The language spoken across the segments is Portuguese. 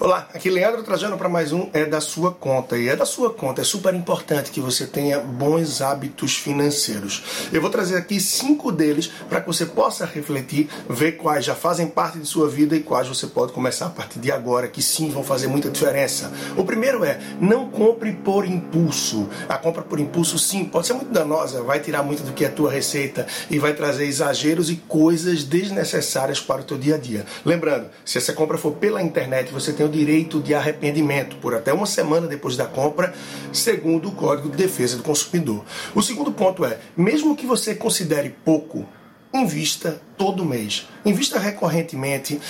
Olá, aqui Leandro Trajano para mais um É da Sua Conta. E é da sua conta, é super importante que você tenha bons hábitos financeiros. Eu vou trazer aqui cinco deles para que você possa refletir, ver quais já fazem parte de sua vida e quais você pode começar a partir de agora, que sim vão fazer muita diferença. O primeiro é, não compre por impulso. A compra por impulso, sim, pode ser muito danosa, vai tirar muito do que é a tua receita e vai trazer exageros e coisas desnecessárias para o teu dia a dia. Lembrando, se essa compra for pela internet, você tem o direito de arrependimento por até uma semana depois da compra, segundo o Código de Defesa do Consumidor. O segundo ponto é, mesmo que você considere pouco, invista todo mês. Invista recorrentemente.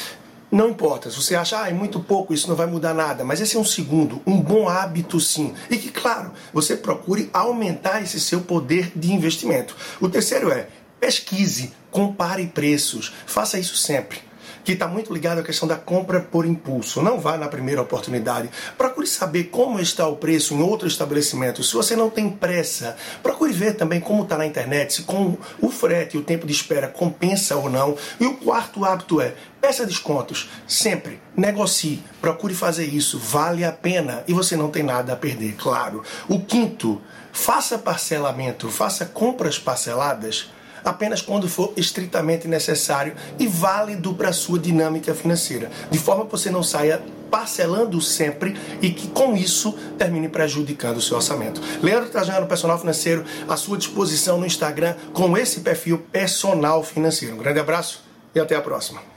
Não importa, se você acha, ah, é muito pouco, isso não vai mudar nada, mas esse é um segundo, um bom hábito sim. E que, claro, você procure aumentar esse seu poder de investimento. O terceiro é, pesquise, compare preços, faça isso sempre que está muito ligado à questão da compra por impulso. Não vá na primeira oportunidade. Procure saber como está o preço em outro estabelecimento. Se você não tem pressa, procure ver também como está na internet, se com o frete e o tempo de espera compensa ou não. E o quarto hábito é peça descontos. Sempre negocie. Procure fazer isso. Vale a pena e você não tem nada a perder, claro. O quinto, faça parcelamento, faça compras parceladas apenas quando for estritamente necessário e válido para a sua dinâmica financeira, de forma que você não saia parcelando sempre e que com isso termine prejudicando o seu orçamento. Leandro Trajano, personal financeiro, à sua disposição no Instagram com esse perfil personal financeiro. Um grande abraço e até a próxima.